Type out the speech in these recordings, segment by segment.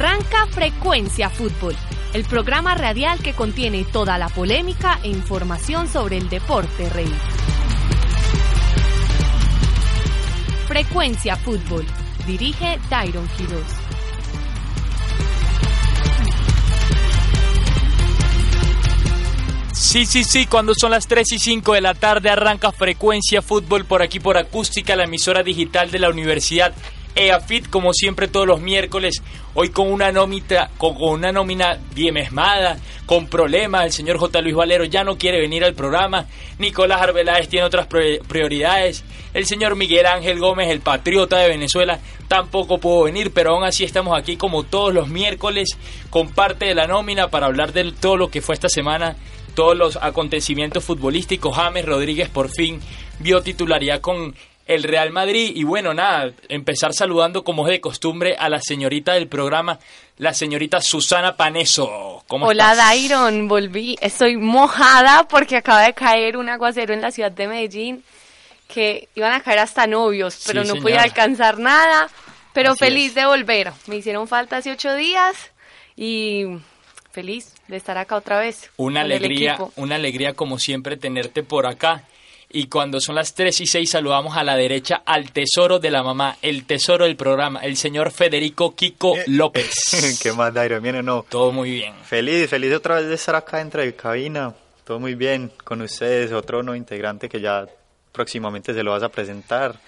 Arranca Frecuencia Fútbol, el programa radial que contiene toda la polémica e información sobre el deporte rey. Frecuencia Fútbol. Dirige Tyron Quiroz. Sí, sí, sí, cuando son las 3 y 5 de la tarde arranca Frecuencia Fútbol por aquí por Acústica, la emisora digital de la Universidad EAFIT, como siempre todos los miércoles, hoy con una nómina, con, una nómina con problemas, el señor J. Luis Valero ya no quiere venir al programa, Nicolás Arbeláez tiene otras prioridades, el señor Miguel Ángel Gómez, el patriota de Venezuela, tampoco pudo venir, pero aún así estamos aquí como todos los miércoles con parte de la nómina para hablar de todo lo que fue esta semana todos los acontecimientos futbolísticos. James Rodríguez por fin vio titularidad con el Real Madrid. Y bueno, nada, empezar saludando como es de costumbre a la señorita del programa, la señorita Susana Paneso. ¿Cómo Hola Dairon, volví. Estoy mojada porque acaba de caer un aguacero en la ciudad de Medellín que iban a caer hasta novios, pero no podía alcanzar nada. Pero feliz de volver. Me hicieron falta hace ocho días y feliz de estar acá otra vez. Una alegría, una alegría como siempre tenerte por acá. Y cuando son las 3 y 6 saludamos a la derecha al tesoro de la mamá, el tesoro del programa, el señor Federico Kiko eh, López. ¿Qué más, Dairo? ¿Bien o no? Todo muy bien. Feliz, feliz otra vez de estar acá dentro de cabina. Todo muy bien con ustedes, otro nuevo integrante que ya próximamente se lo vas a presentar.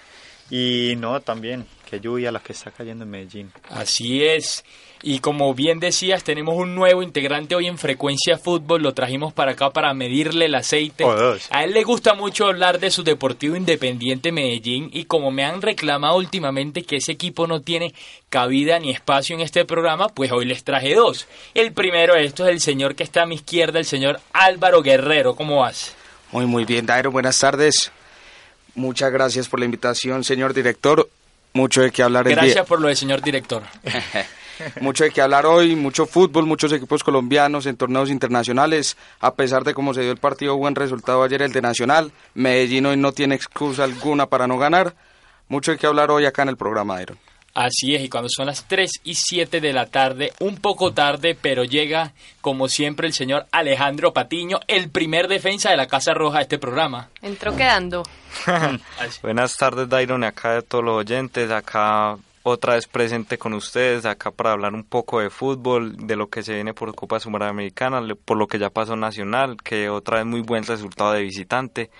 Y no, también, qué lluvia la que está cayendo en Medellín. Así es. Y como bien decías, tenemos un nuevo integrante hoy en Frecuencia Fútbol. Lo trajimos para acá para medirle el aceite. A él le gusta mucho hablar de su Deportivo Independiente Medellín. Y como me han reclamado últimamente que ese equipo no tiene cabida ni espacio en este programa, pues hoy les traje dos. El primero de estos es el señor que está a mi izquierda, el señor Álvaro Guerrero. ¿Cómo vas? Muy, muy bien, Dairo. Buenas tardes. Muchas gracias por la invitación, señor director. Mucho de qué hablar el Gracias por lo de señor director. mucho de qué hablar hoy, mucho fútbol, muchos equipos colombianos en torneos internacionales. A pesar de cómo se dio el partido, buen resultado ayer el de Nacional. Medellín hoy no tiene excusa alguna para no ganar. Mucho de qué hablar hoy acá en el programa, Iron. Así es, y cuando son las 3 y 7 de la tarde, un poco tarde, pero llega como siempre el señor Alejandro Patiño, el primer defensa de la Casa Roja de este programa. Entró quedando. Buenas tardes, Dairon, acá de todos los oyentes, acá otra vez presente con ustedes, acá para hablar un poco de fútbol, de lo que se viene por Copa Sudamericana, por lo que ya pasó Nacional, que otra vez muy buen resultado de visitante,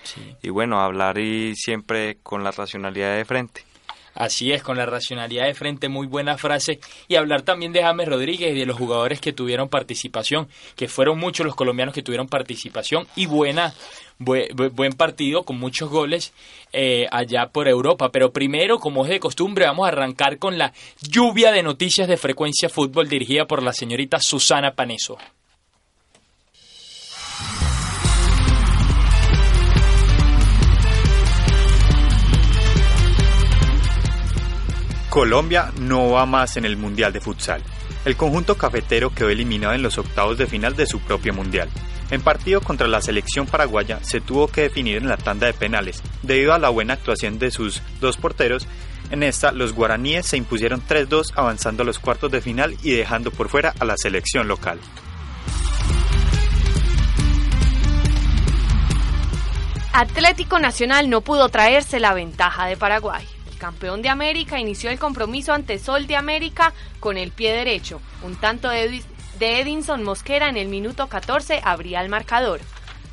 y bueno, hablar y siempre con la racionalidad de frente. Así es, con la racionalidad de frente, muy buena frase. Y hablar también de James Rodríguez y de los jugadores que tuvieron participación, que fueron muchos los colombianos que tuvieron participación y buena, buen partido con muchos goles eh, allá por Europa. Pero primero, como es de costumbre, vamos a arrancar con la lluvia de noticias de frecuencia fútbol dirigida por la señorita Susana Paneso. Colombia no va más en el Mundial de Futsal. El conjunto cafetero quedó eliminado en los octavos de final de su propio Mundial. En partido contra la selección paraguaya se tuvo que definir en la tanda de penales, debido a la buena actuación de sus dos porteros. En esta, los guaraníes se impusieron 3-2 avanzando a los cuartos de final y dejando por fuera a la selección local. Atlético Nacional no pudo traerse la ventaja de Paraguay campeón de América, inició el compromiso ante Sol de América con el pie derecho. Un tanto de, Edinson Mosquera en el minuto 14 abría el marcador.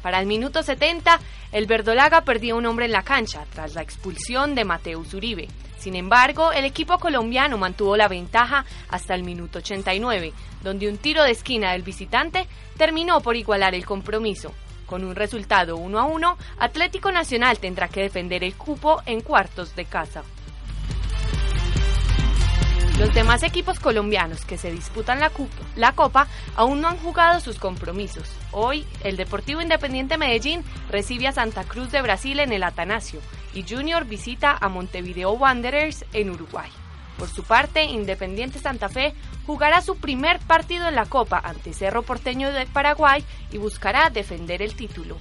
Para el minuto 70, el Verdolaga perdió un hombre en la cancha tras la expulsión de Mateus Uribe. Sin embargo, el equipo colombiano mantuvo la ventaja hasta el minuto 89, donde un tiro de esquina del visitante terminó por igualar el compromiso. Con un resultado 1 a 1, Atlético Nacional tendrá que defender el cupo en cuartos de casa. Los demás equipos colombianos que se disputan la, Copa aún no han jugado sus compromisos. Hoy, el Deportivo Independiente Medellín recibe a Santa Cruz de Brasil en el Atanasio y Junior visita a Montevideo Wanderers en Uruguay. Por su parte, Independiente Santa Fe jugará su primer partido en la Copa ante Cerro Porteño de Paraguay y buscará defender el título.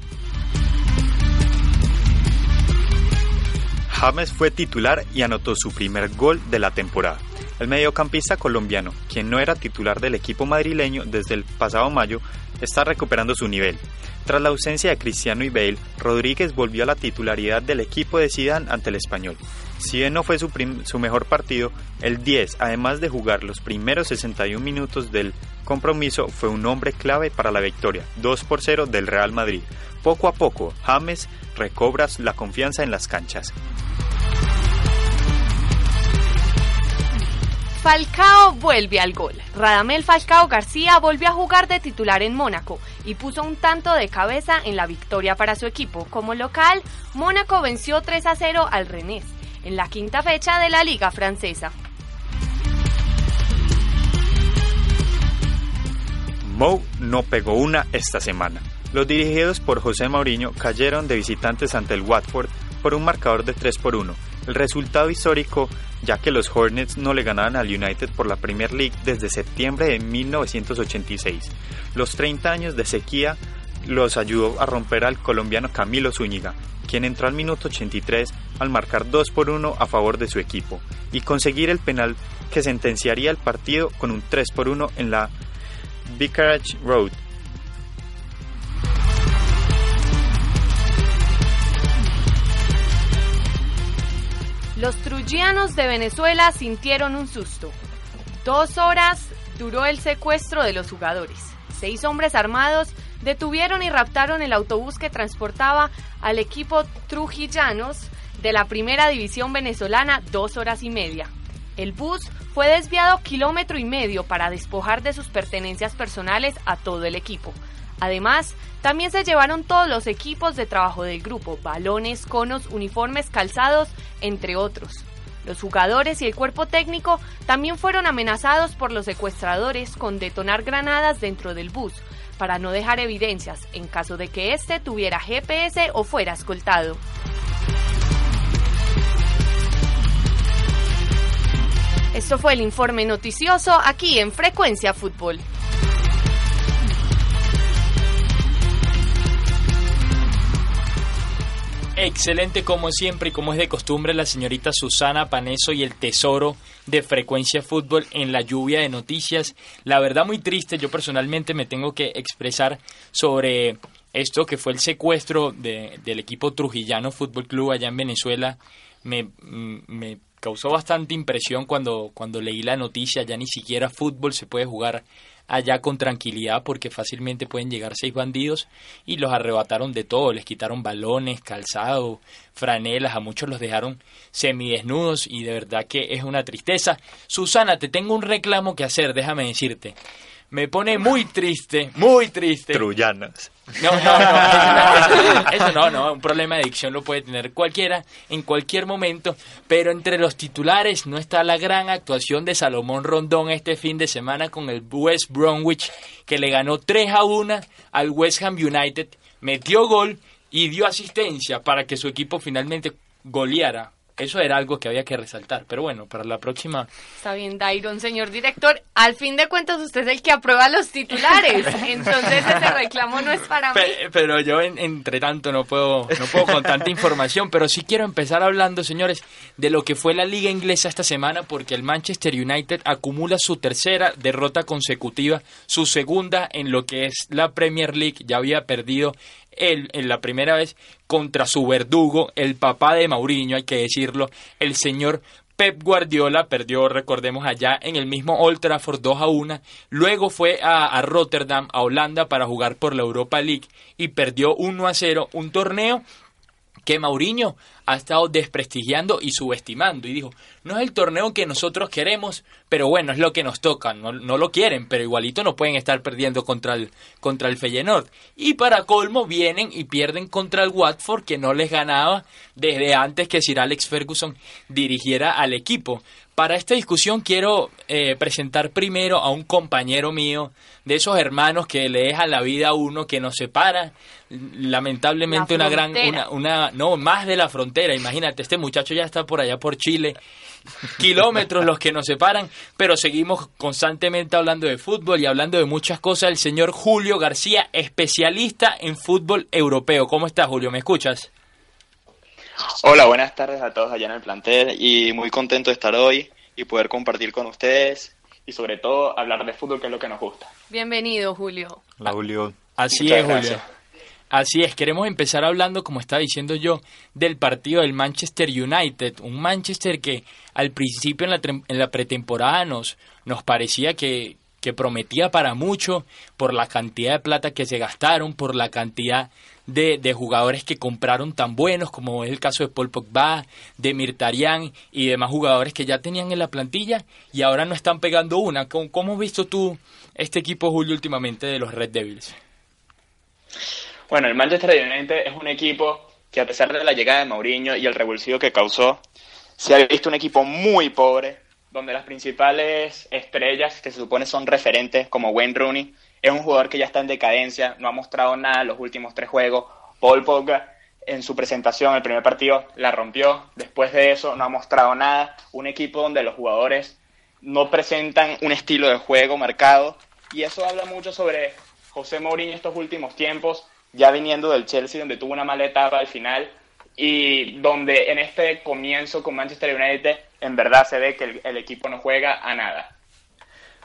James fue titular y anotó su primer gol de la temporada. El mediocampista colombiano, quien no era titular del equipo madrileño desde el pasado mayo, está recuperando su nivel. Tras la ausencia de Cristiano y Bale, Rodríguez volvió a la titularidad del equipo de Zidane ante el español. Si bien no fue su, mejor partido, el 10, además de jugar los primeros 61 minutos del compromiso, fue un hombre clave para la victoria, 2 por 0 del Real Madrid. Poco a poco, James recobra la confianza en las canchas. Falcao vuelve al gol. Radamel Falcao García volvió a jugar de titular en Mónaco y puso un tanto de cabeza en la victoria para su equipo. Como local, Mónaco venció 3 a 0 al Rennes en la quinta fecha de la Liga Francesa. Mou no pegó una esta semana. Los dirigidos por José Mourinho cayeron de visitantes ante el Watford por un marcador de 3 por 1. El resultado histórico ya que los Hornets no le ganaban al United por la Premier League desde septiembre de 1986. Los 30 años de sequía los ayudó a romper al colombiano Camilo Zúñiga, quien entró al minuto 83 al marcar 2 por 1 a favor de su equipo y conseguir el penal que sentenciaría el partido con un 3 por 1 en la Vicarage Road Los trujianos de Venezuela sintieron un susto. Dos horas duró el secuestro de los jugadores. Seis hombres armados detuvieron y raptaron el autobús que transportaba al equipo Trujillanos de la primera división venezolana dos horas y media. El bus fue desviado kilómetro y medio para despojar de sus pertenencias personales a todo el equipo. Además, también se llevaron todos los equipos de trabajo del grupo, balones, conos, uniformes, calzados, entre otros. Los jugadores y el cuerpo técnico también fueron amenazados por los secuestradores con detonar granadas dentro del bus para no dejar evidencias en caso de que éste tuviera GPS o fuera escoltado. Esto fue el informe noticioso aquí en Frecuencia Fútbol. Excelente como siempre y como es de costumbre la señorita Susana Paneso y el tesoro de frecuencia fútbol en la lluvia de noticias. La verdad muy triste, yo personalmente me tengo que expresar sobre esto que fue el secuestro del equipo Trujillano Fútbol Club allá en Venezuela. Me, mm, me causó bastante impresión cuando, cuando leí la noticia, ya ni siquiera fútbol se puede jugar allá con tranquilidad porque fácilmente pueden llegar seis bandidos y los arrebataron de todo, les quitaron balones, calzado, franelas, a muchos los dejaron semidesnudos y de verdad que es una tristeza. Susana, te tengo un reclamo que hacer, déjame decirte me pone muy triste, muy triste. Trullanas. No, no, no, eso no, no, un problema de adicción lo puede tener cualquiera en cualquier momento, pero entre los titulares no está la gran actuación de Salomón Rondón este fin de semana con el West Bromwich, que le ganó 3 a 1 al West Ham United, metió gol y dio asistencia para que su equipo finalmente goleara eso era algo que había que resaltar. Pero bueno, para la próxima. Está bien, Dairon, señor director. Al fin de cuentas, usted es el que aprueba los titulares. Entonces, ese reclamo no es para mí. Pero, yo, entre tanto, no puedo, no puedo con tanta información. Pero sí quiero empezar hablando, señores, de lo que fue la Liga Inglesa esta semana, porque el Manchester United acumula su tercera derrota consecutiva, su segunda en lo que es la Premier League. Ya había perdido él en la primera vez contra su verdugo, el papá de Mauriño, hay que decirlo, el señor Pep Guardiola perdió, recordemos, allá en el mismo Old Trafford 2 a 1. Luego fue a, a, Rotterdam, a Holanda, para jugar por la Europa League y perdió 1 a 0. Un torneo que Mauriño ha estado desprestigiando y subestimando y dijo, no es el torneo que nosotros queremos, pero bueno, es lo que nos toca, no, lo quieren, pero igualito no pueden estar perdiendo contra el, contra el Feyenoord. Y para colmo vienen y pierden contra el Watford que no les ganaba desde antes que Sir Alex Ferguson dirigiera al equipo. Para esta discusión quiero eh, presentar primero a un compañero mío, de esos hermanos que le deja la vida a uno, que nos separa, lamentablemente una gran, una, una, no, más de la frontera, imagínate, este muchacho ya está por allá por Chile, kilómetros los que nos separan, pero seguimos constantemente hablando de fútbol y hablando de muchas cosas. El señor Julio García, especialista en fútbol europeo. ¿Cómo estás, Julio? ¿Me escuchas? Hola, buenas tardes a todos allá en el plantel y muy contento de estar hoy y poder compartir con ustedes y sobre todo hablar de fútbol que es lo que nos gusta. Bienvenido, Julio. Hola, Julio. Así es, Julio. Así es, queremos empezar hablando, como estaba diciendo yo, del partido del Manchester United. Un Manchester que al principio en la, en la pretemporada nos, nos parecía que, que prometía para mucho por la cantidad de plata que se gastaron, por la cantidad de, jugadores que compraron tan buenos, como es el caso de Paul Pogba, de Mirtarian y demás jugadores que ya tenían en la plantilla y ahora no están pegando una. ¿Cómo, cómo has visto tú este equipo, Julio, últimamente de los Red Devils? Bueno, el Manchester United es un equipo que a pesar de la llegada de Mourinho y el revulsivo que causó, se ha visto un equipo muy pobre, donde las principales estrellas que se supone son referentes, como Wayne Rooney, es un jugador que ya está en decadencia, no ha mostrado nada en los últimos tres juegos. Paul Pogba en su presentación, el primer partido, la rompió. Después de eso no ha mostrado nada. Un equipo donde los jugadores no presentan un estilo de juego marcado. Y eso habla mucho sobre José Mourinho estos últimos tiempos, ya viniendo del Chelsea, donde tuvo una mala etapa al final y donde en este comienzo con Manchester United en verdad se ve que el equipo no juega a nada.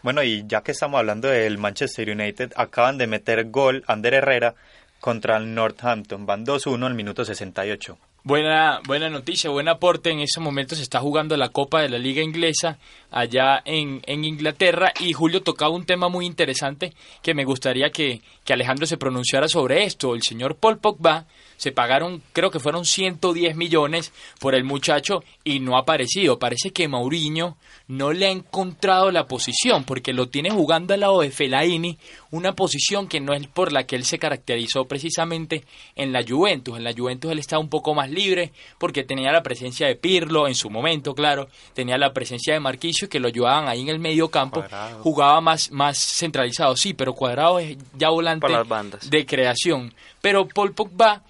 Bueno, y ya que estamos hablando del Manchester United, acaban de meter gol Ander Herrera contra el Northampton. Van 2-1 al minuto 68. Buena, buena noticia, buen aporte. En ese momento se está jugando la Copa de la Liga Inglesa allá en, en Inglaterra y Julio tocaba un tema muy interesante que me gustaría que, que Alejandro se pronunciara sobre esto. El señor Paul Pogba se pagaron, creo que fueron 110 millones por el muchacho y no ha aparecido. Parece que Mauriño no le ha encontrado la posición porque lo tiene jugando al lado de Fellaini, una posición que no es por la que él se caracterizó precisamente en la Juventus. En la Juventus él estaba un poco más libre porque tenía la presencia de Pirlo en su momento, claro, tenía la presencia de Marquisio que lo ayudaban ahí en el medio campo, jugaba más, más centralizado, sí, pero Cuadrado es ya volante de creación. Pero Paul Pogba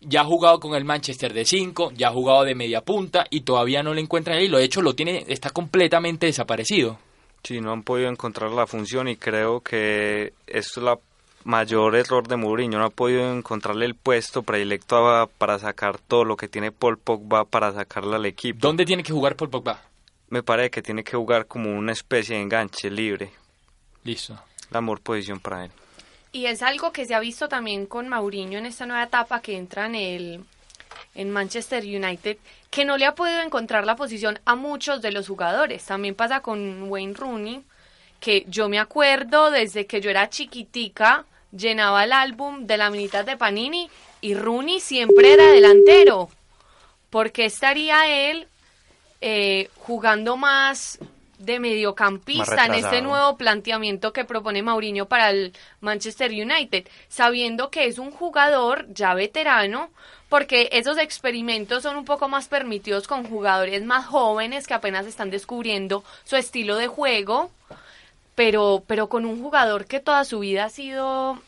ya ha jugado con el Manchester de 5, ya ha jugado de media punta y todavía no le encuentran ahí. Lo hecho lo tiene, está completamente desaparecido. Sí, no han podido encontrar la función y creo que esto es la mayor error de Mourinho. No ha podido encontrarle el puesto predilecto para sacar todo lo que tiene Paul Pogba para sacarle al equipo. ¿Dónde tiene que jugar Paul Pogba? Me parece que tiene que jugar como una especie de enganche libre. Listo. La mejor posición para él. Y es algo que se ha visto también con Mauriño en esta nueva etapa que entra en el en Manchester United, que no le ha podido encontrar la posición a muchos de los jugadores. También pasa con Wayne Rooney, que yo me acuerdo desde que yo era chiquitica, llenaba el álbum de la minita de Panini y Rooney siempre era delantero. porque estaría él eh, jugando más de mediocampista en este nuevo planteamiento que propone Mauriño para el Manchester United, sabiendo que es un jugador ya veterano, porque esos experimentos son un poco más permitidos con jugadores más jóvenes que apenas están descubriendo su estilo de juego, pero, pero con un jugador que toda su vida ha sido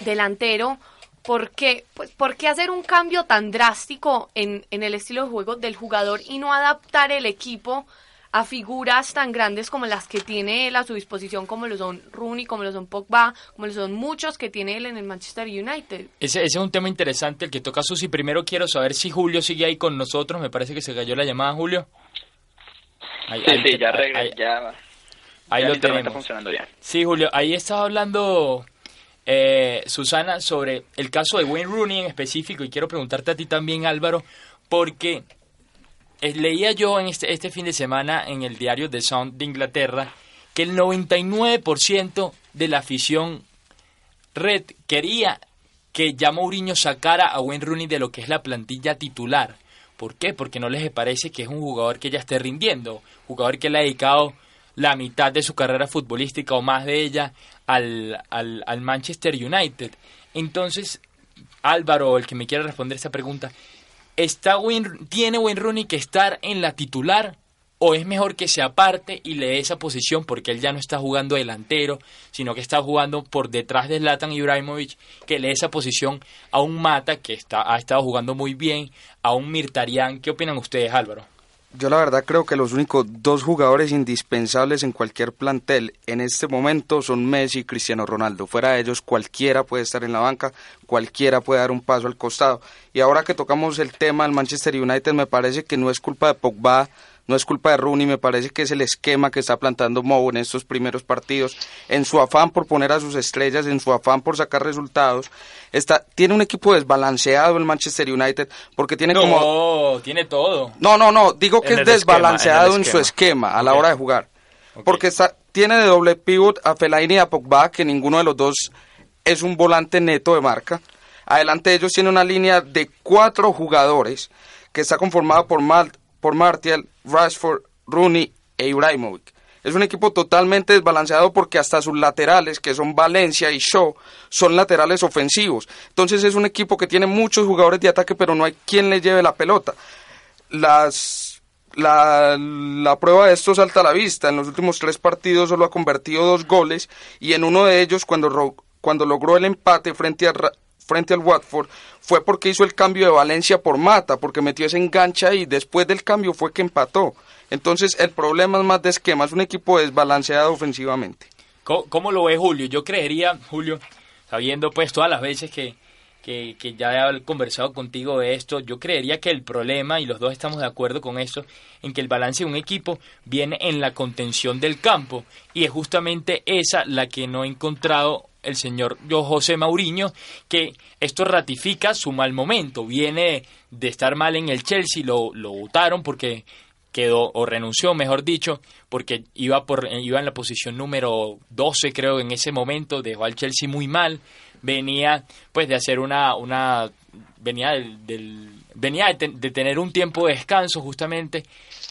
delantero, ¿por qué, pues, ¿por qué hacer un cambio tan drástico en, en el estilo de juego del jugador y no adaptar el equipo a figuras tan grandes como las que tiene él a su disposición, como lo son Rooney, como lo son Pogba, como lo son muchos que tiene él en el Manchester United. Ese, es un tema interesante el que toca Susi. Primero quiero saber si Julio sigue ahí con nosotros. Me parece que se cayó la llamada, Julio. sí, sí, ya, ahí, ya, ahí lo tenemos. Está funcionando bien. Sí, Julio, ahí estaba hablando eh, Susana sobre el caso de Wayne Rooney en específico y quiero preguntarte a ti también, Álvaro, porque leía yo en este, este fin de semana en el diario The Sun de Inglaterra que el 99% de la afición red quería que ya Mourinho sacara a Wayne Rooney de lo que es la plantilla titular. ¿Por qué? Porque no les parece que es un jugador que ya esté rindiendo, jugador que le ha dedicado la mitad de su carrera futbolística o más de ella al, al, al Manchester United. Entonces, Álvaro, el que me quiera responder esta pregunta, ¿Está ¿Tiene Wayne Rooney que estar en la titular o es mejor que se aparte y le dé esa posición porque él ya no está jugando delantero, sino que está jugando por detrás de Zlatan Ibrahimovic, que le dé esa posición a un Mata que está, ha estado jugando muy bien, a un Mirtarian. ¿Qué opinan ustedes, Álvaro? Yo la verdad creo que los únicos dos jugadores indispensables en cualquier plantel en este momento son Messi y Cristiano Ronaldo. Fuera de ellos cualquiera puede estar en la banca, cualquiera puede dar un paso al costado. Y ahora que tocamos el tema del Manchester United me parece que no es culpa de Pogba no es culpa de Rooney, me parece que es el esquema que está plantando Mou en estos primeros partidos, en su afán por poner a sus estrellas, en su afán por sacar resultados. Está, tiene un equipo desbalanceado el Manchester United porque tiene no, como... tiene todo. No, no, no, digo que es desbalanceado en, su esquema a la hora de jugar. Porque está, tiene de doble pivot a Fellaini y a Pogba, que ninguno de los dos es un volante neto de marca. Adelante de ellos tiene una línea de cuatro jugadores que está conformada por Malt, por Martial, Rashford, Rooney e Ibrahimovic. Es un equipo totalmente desbalanceado porque hasta sus laterales, que son Valencia y Shaw, son laterales ofensivos. Entonces es un equipo que tiene muchos jugadores de ataque, pero no hay quien le lleve la pelota. Las, la, la prueba de esto salta a la vista. En los últimos tres partidos solo ha convertido dos goles y en uno de ellos, cuando, cuando logró el empate frente a frente al Watford fue porque hizo el cambio de Valencia por Mata, porque metió ese engancha y después del cambio fue que empató. Entonces el problema es más de esquema, es un equipo desbalanceado ofensivamente. ¿Cómo, lo ve Julio? Yo creería, Julio, sabiendo pues todas las veces que, que, que, ya he conversado contigo de esto, yo creería que el problema, y los dos estamos de acuerdo con eso, en que el balance de un equipo viene en la contención del campo, y es justamente esa la que no he encontrado el señor José Mauriño, que esto ratifica su mal momento. Viene de estar mal en el Chelsea, lo, lo votaron porque quedó o renunció, mejor dicho, porque iba por iba en la posición número 12 creo en ese momento, dejó al Chelsea muy mal, venía pues de hacer una una venía del, venía de, tener un tiempo de descanso justamente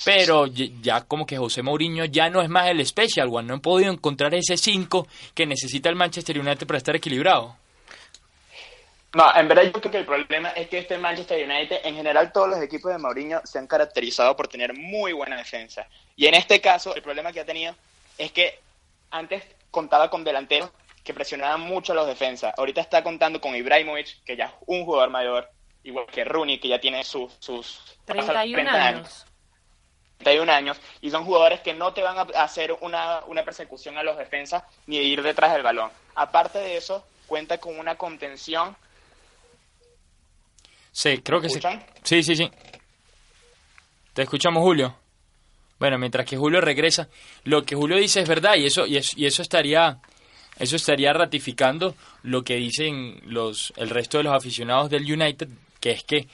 pero ya como que José Mourinho ya no es más el special one, no han podido encontrar ese 5 que necesita el Manchester United para estar equilibrado. No, en verdad yo creo que el problema es que este Manchester United, en general todos los equipos de Mourinho se han caracterizado por tener muy buena defensa. Y en este caso, el problema que ha tenido es que antes contaba con delanteros que presionaban mucho a los defensas. Ahorita está contando con Ibrahimovic, que ya es un jugador mayor, igual que Rooney, que ya tiene sus... sus 31 años. 31 años y son jugadores que no te van a hacer una, una persecución a los defensas ni ir detrás del balón. Aparte de eso, cuenta con una contención. Sí, creo que sí. Sí, sí, sí. Te escuchamos, Julio. Bueno, mientras que Julio regresa, lo que Julio dice es verdad y eso y eso, y eso estaría eso estaría ratificando lo que dicen los el resto de los aficionados del United, que es que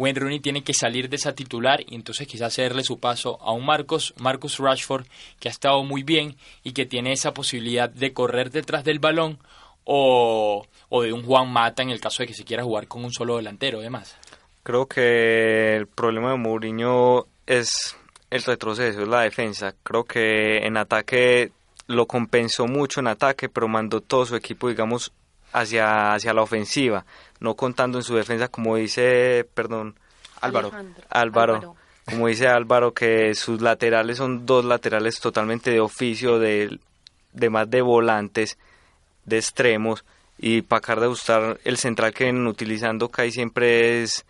Wayne Rooney tiene que salir de esa titular y entonces quizás hacerle su paso a un Marcos, Marcus Rashford que ha estado muy bien y que tiene esa posibilidad de correr detrás del balón o, de un Juan Mata en el caso de que se quiera jugar con un solo delantero además. Creo que el problema de Mourinho es el retroceso, es la defensa. Creo que en ataque lo compensó mucho en ataque, pero mandó todo su equipo, digamos, hacia, hacia la ofensiva, no contando en su defensa, como dice, perdón, Álvaro, Álvaro, como dice Álvaro, que sus laterales son dos laterales totalmente de oficio, de, de más de volantes, de extremos, y para acabar de gustar, el central que vienen utilizando casi siempre es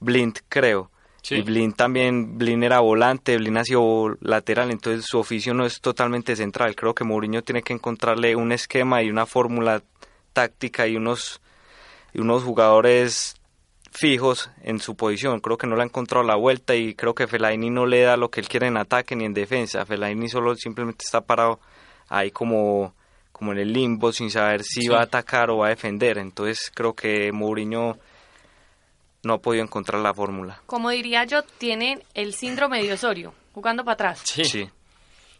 Blind, creo. Y Blind también, Blind era volante, Blind ha sido lateral, entonces su oficio no es totalmente central. Creo que Mourinho tiene que encontrarle un esquema y una fórmula táctica y unos, y unos jugadores fijos en su posición. Creo que no le ha encontrado la vuelta y creo que Fellaini no le da lo que él quiere en ataque ni en defensa. Fellaini solo simplemente está parado ahí como, como en el limbo sin saber si va a atacar o va a defender. Entonces creo que Mourinho no ha podido encontrar la fórmula. Como diría yo, tiene el síndrome de Osorio, jugando para atrás. Sí. sí.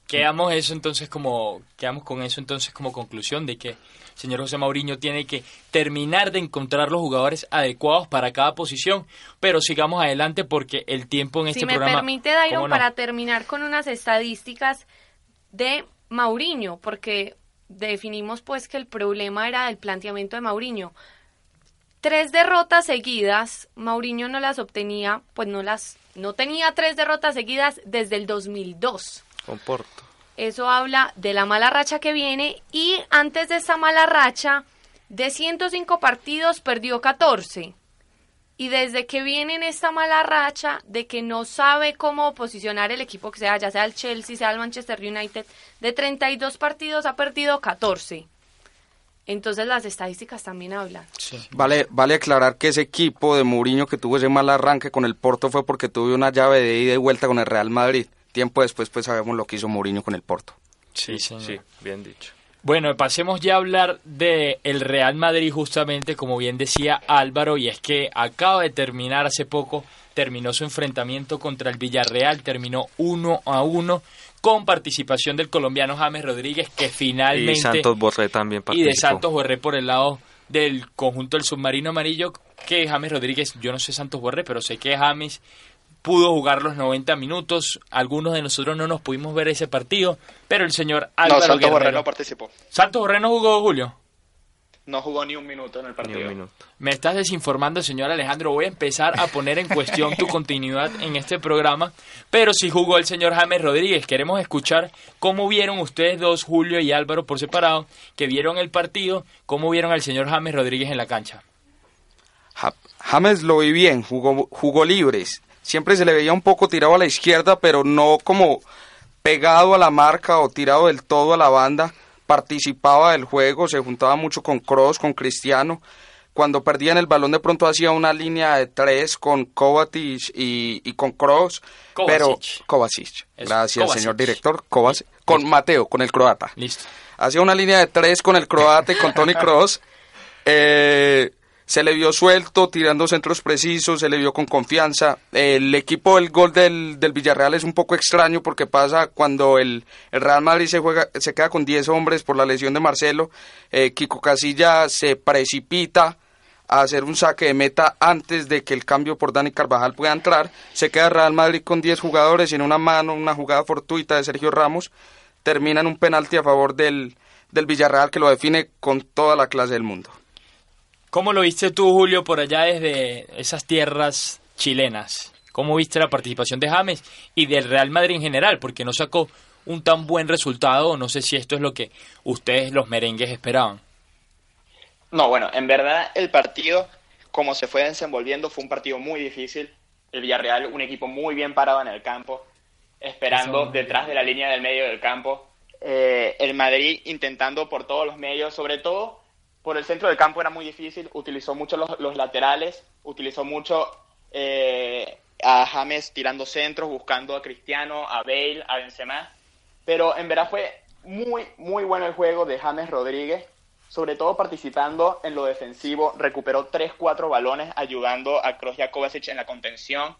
Quedamos eso entonces como quedamos con eso entonces como conclusión de que señor José Mauriño tiene que terminar de encontrar los jugadores adecuados para cada posición, pero sigamos adelante porque el tiempo en este programa... Si me permite, Dairon, para terminar con unas estadísticas de Mauriño, porque definimos pues que el problema era el planteamiento de Mauriño. Tres derrotas seguidas, Mauriño no las obtenía, pues no las, no tenía tres derrotas seguidas desde el 2002. Con Porto. Eso habla de la mala racha que viene y antes de esa mala racha, de 105 partidos perdió 14. Y desde que viene en esta mala racha de que no sabe cómo posicionar el equipo que sea, ya sea el Chelsea, sea el Manchester United, de 32 partidos ha perdido 14. Entonces las estadísticas también hablan. Vale, vale aclarar que ese equipo de Mourinho que tuvo ese mal arranque con el Porto fue porque tuvo una llave de ida y vuelta con el Real Madrid. Tiempo después pues sabemos lo que hizo Mourinho con el Porto. Sí, sí, bien dicho. Bueno, pasemos ya a hablar de el Real Madrid justamente, como bien decía Álvaro, y es que acaba de terminar hace poco, terminó su enfrentamiento contra el Villarreal, terminó uno a uno con participación del colombiano James Rodríguez, que finalmente... Y Santos Borré también participó. Y de Santos Borré por el lado del conjunto del submarino amarillo, que James Rodríguez, yo no sé Santos Borré, pero sé que James pudo jugar los 90 minutos. Algunos de nosotros no nos pudimos ver ese partido, pero el señor Álvaro No, Santos Borré no participó. ¿Santos Borré no jugó, Julio? No jugó ni un minuto en el partido. Me estás desinformando, señor Alejandro. Voy a empezar a poner en cuestión tu continuidad en este programa. Pero sí jugó el señor James Rodríguez. Queremos escuchar cómo vieron ustedes dos, Julio y Álvaro, por separado, que vieron el partido, cómo vieron al señor James Rodríguez en la cancha. James lo vi bien, jugó, jugó libres. Siempre se le veía un poco tirado a la izquierda, pero no como pegado a la marca o tirado del todo a la banda participaba del juego, se juntaba mucho con Cross, con Cristiano. Cuando perdían el balón de pronto hacía una línea de tres con Kovacic y, con Cross, pero Kovacic, gracias señor director, Kovacic, con Mateo, con el croata. Listo. Hacía una línea de tres con el croata y con Tony Cross. Eh, se le vio suelto, tirando centros precisos, se le vio con confianza. El equipo del gol del, del Villarreal es un poco extraño porque pasa cuando el, Real Madrid se, juega, se queda con 10 hombres por la lesión de Marcelo. Eh, Kiko Casilla se precipita a hacer un saque de meta antes de que el cambio por Dani Carvajal pueda entrar. Se queda Real Madrid con 10 jugadores y en una mano, una jugada fortuita de Sergio Ramos. Termina en un penalti a favor del, del Villarreal que lo define con toda la clase del mundo. ¿Cómo lo viste tú, Julio, por allá desde esas tierras chilenas? ¿Cómo viste la participación de James y del Real Madrid en general? Porque no sacó un tan buen resultado. No sé si esto es lo que ustedes, los merengues, esperaban. No, bueno, en verdad el partido, como se fue desenvolviendo, fue un partido muy difícil. El Villarreal, un equipo muy bien parado en el campo, esperando detrás de la línea del medio del campo. Eh, el Madrid intentando por todos los medios, sobre todo por el centro del campo era muy difícil, utilizó mucho los, laterales, utilizó mucho eh, a James tirando centros, buscando a Cristiano, a Bale, a Benzema, pero en verdad fue muy, muy bueno el juego de James Rodríguez, sobre todo participando en lo defensivo, recuperó 3-4 balones ayudando a Kroos Kovacic en la contención,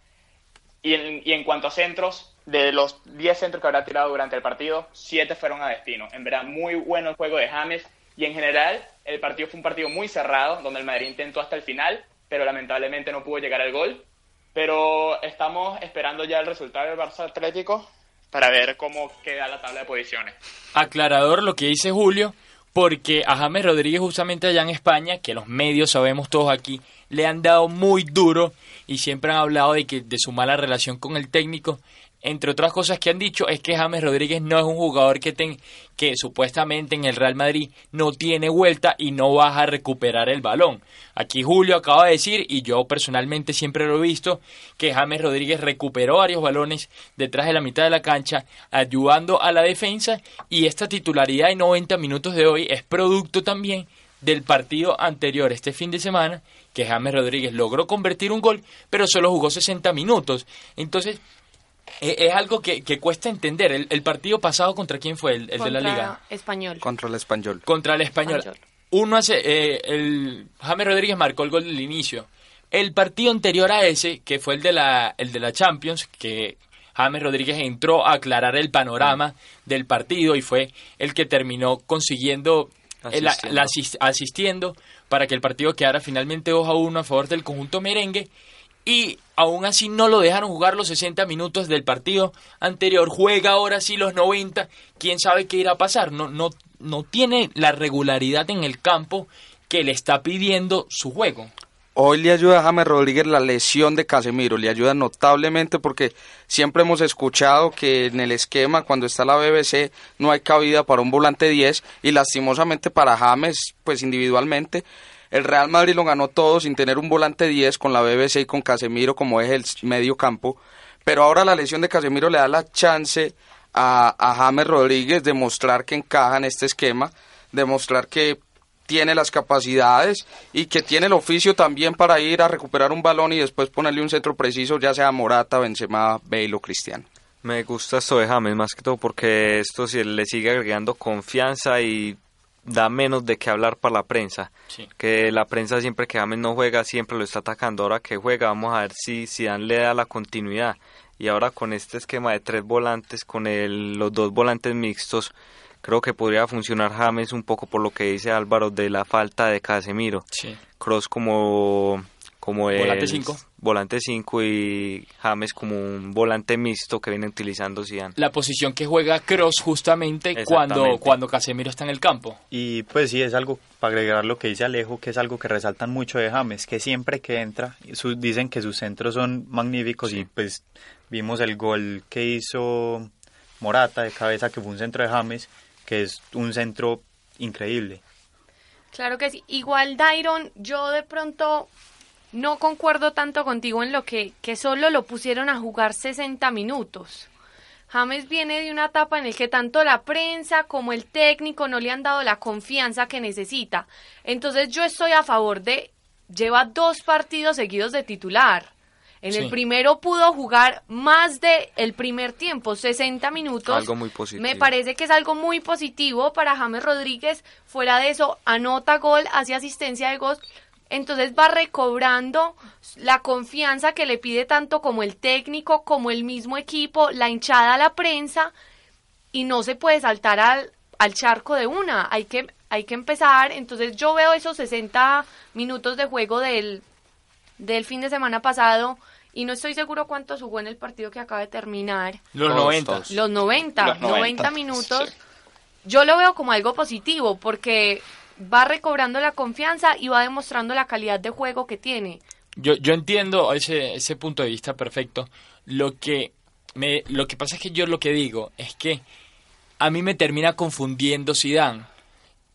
y en, y en cuanto a centros, de los 10 centros que habrá tirado durante el partido, 7 fueron a destino. En verdad, muy bueno el juego de James, y en general, el partido fue un partido muy cerrado, donde el Madrid intentó hasta el final, pero lamentablemente no pudo llegar al gol. Pero estamos esperando ya el resultado del Barça Atlético para ver cómo queda la tabla de posiciones. Aclarador lo que dice Julio, porque a James Rodríguez justamente allá en España, que los medios sabemos todos aquí, le han dado muy duro y siempre han hablado de que de su mala relación con el técnico entre otras cosas que han dicho, es que James Rodríguez no es un jugador que, ten, que supuestamente en el Real Madrid no tiene vuelta y no va a recuperar el balón. Aquí Julio acaba de decir, y yo personalmente siempre lo he visto, que James Rodríguez recuperó varios balones detrás de la mitad de la cancha, ayudando a la defensa, y esta titularidad de 90 minutos de hoy es producto también del partido anterior este fin de semana, que James Rodríguez logró convertir un gol, pero solo jugó 60 minutos. Entonces, es algo que, cuesta entender. El, partido pasado, ¿contra quién fue? El, de la Liga. Español. Contra el Español. Contra el Español. Uno hace. Eh, el James Rodríguez marcó el gol del inicio. El partido anterior a ese, que fue el de la, el de la Champions, que James Rodríguez entró a aclarar el panorama del partido y fue el que terminó consiguiendo asistiendo. asistiendo para que el partido quedara finalmente 2 a 1 a favor del conjunto merengue y aún así no lo dejaron jugar los 60 minutos del partido anterior. Juega ahora sí los 90. ¿Quién sabe qué irá a pasar? No, no, no tiene la regularidad en el campo que le está pidiendo su juego. Hoy le ayuda a James Rodríguez la lesión de Casemiro, le ayuda notablemente porque siempre hemos escuchado que en el esquema cuando está la BBC no hay cabida para un volante 10 y lastimosamente para James, pues individualmente, el Real Madrid lo ganó todo sin tener un volante 10 con la BBC y con Casemiro como es el medio campo, pero ahora la lesión de Casemiro le da la chance a, James Rodríguez de mostrar que encaja en este esquema, demostrar que tiene las capacidades y que tiene el oficio también para ir a recuperar un balón y después ponerle un centro preciso, ya sea Morata, Benzema, Bale o Cristiano. Me gusta esto de James más que todo porque esto sí le sigue agregando confianza y da menos de qué hablar para la prensa. Que la prensa siempre que James no juega siempre lo está atacando. Ahora que juega vamos a ver si Zidane le da la continuidad. Y ahora con este esquema de tres volantes, con el, los dos volantes mixtos, Creo que podría funcionar James un poco por lo que dice Álvaro de la falta de Casemiro. Sí. Cross como como el volante 5 volante 5 y James como un volante mixto que viene utilizando Zidane. La posición que juega Cross justamente cuando cuando Casemiro está en el campo. Y pues sí es algo para agregar lo que dice Alejo que es algo que resaltan mucho de James, que siempre que entra dicen que sus centros son magníficos y pues vimos el gol que hizo Morata de cabeza que fue un centro de James que es un centro increíble. Claro que sí. Igual, Dairon, yo de pronto no concuerdo tanto contigo en lo que, que solo lo pusieron a jugar 60 minutos. James viene de una etapa en la que tanto la prensa como el técnico no le han dado la confianza que necesita. Entonces yo estoy a favor de lleva dos partidos seguidos de titular. En el primero pudo jugar más de el primer tiempo, 60 minutos. Algo muy positivo. Me parece que es algo muy positivo para James Rodríguez. Fuera de eso, anota gol, hace asistencia de gol. Entonces va recobrando la confianza que le pide tanto como el técnico, como el mismo equipo, la hinchada, la prensa. Y no se puede saltar al, al charco de una. Hay que, hay que empezar. Entonces yo veo esos 60 minutos de juego del del fin de semana pasado y no estoy seguro cuánto jugó en el partido que acaba de terminar. Los 90. Los 90, 90, minutos. Yo lo veo como algo positivo porque va recobrando la confianza y va demostrando la calidad de juego que tiene. Yo, yo entiendo ese, ese punto de vista perfecto. Lo que, me, lo que pasa es que yo lo que digo es que a mí me termina confundiendo Zidane